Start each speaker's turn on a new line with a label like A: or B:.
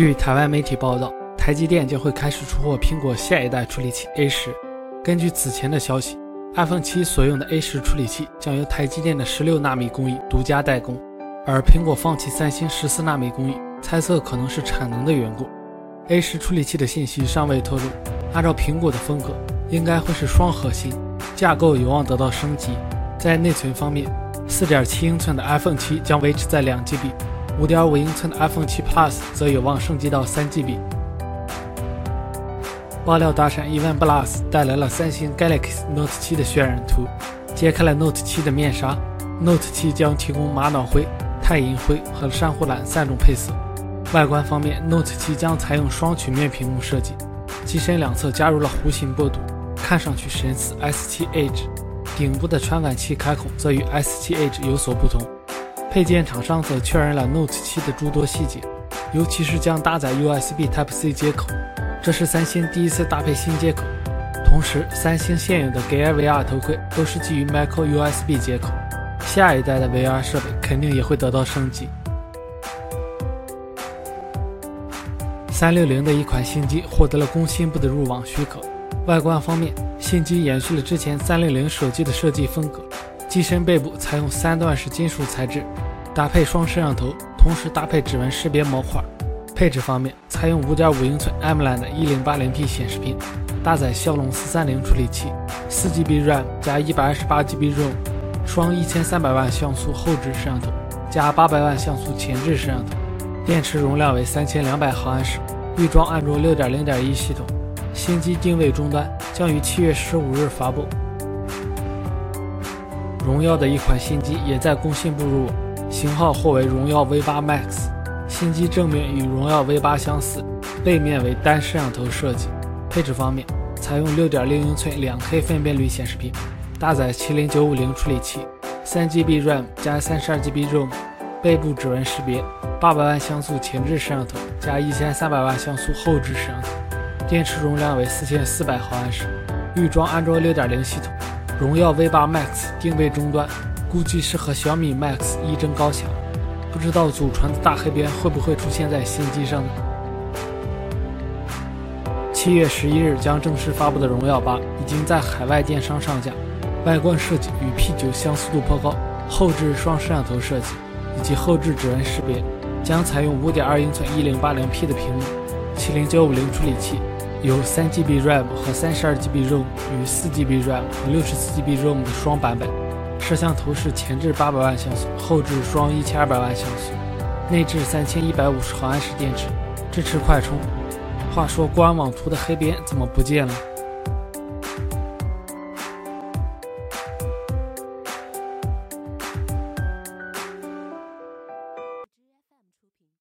A: 据台湾媒体报道，台积电将会开始出货苹果下一代处理器 A 十。根据此前的消息，iPhone 七所用的 A 十处理器将由台积电的十六纳米工艺独家代工，而苹果放弃三星十四纳米工艺，猜测可能是产能的缘故。A 十处理器的信息尚未透露，按照苹果的风格，应该会是双核心架构，有望得到升级。在内存方面，四点七英寸的 iPhone 七将维持在两 GB 5.5。英寸的 iPhone 7 Plus 则有望升级到三 GB。爆料大闪 OnePlus 带来了三星 Galaxy Note 7的渲染图，揭开了 Note 7的面纱。Note 7将提供玛瑙灰、钛银灰和珊瑚蓝三种配色。外观方面，Note 7将采用双曲面屏幕设计，机身两侧加入了弧形波度，看上去神似 S7 Edge。顶部的传感器开孔则与 S7 Edge 有所不同。配件厂商则确认了 Note 7的诸多细节，尤其是将搭载 USB Type-C 接口，这是三星第一次搭配新接口。同时，三星现有的 Gear VR 头盔都是基于 Micro USB 接口，下一代的 VR 设备肯定也会得到升级。三六零的一款新机获得了工信部的入网许可。外观方面，新机延续了之前三六零手机的设计风格。机身背部采用三段式金属材质，搭配双摄像头，同时搭配指纹识别模块。配置方面，采用5.5英寸 AMOLED 1080p 显示屏，搭载骁龙430处理器，4GB RAM 加 128GB ROM，双1300万像素后置摄像头加800万像素前置摄像头，电池容量为3200毫安时，预装安卓6.0.1系统。新机定位终端，将于7月15日发布。荣耀的一款新机也在工信部入网，型号或为荣耀 V8 Max。新机正面与荣耀 V8 相似，背面为单摄像头设计。配置方面，采用6.0英寸 2K 分辨率显示屏，搭载麒麟950处理器，3GB RAM 加 32GB ROM，背部指纹识别，800万像素前置摄像头加1300万像素后置摄像头，电池容量为4400毫安时，预装安卓6.0系统。荣耀 V8 Max 定位终端，估计是和小米 Max 一争高下。不知道祖传的大黑边会不会出现在新机上呢？七月十一日将正式发布的荣耀八已经在海外电商上架，外观设计与 P9 相似度颇高，后置双摄像头设计以及后置指纹识别，将采用5.2英寸 1080p 的屏幕，麒麟950处理器。有 3GB RAM 和 32GB ROM 与 4GB RAM 和 64GB ROM 的双版本。摄像头是前置800万像素，后置双1200万像素，内置3150毫安时电池，支持快充。话说官网图的黑边怎么不见了？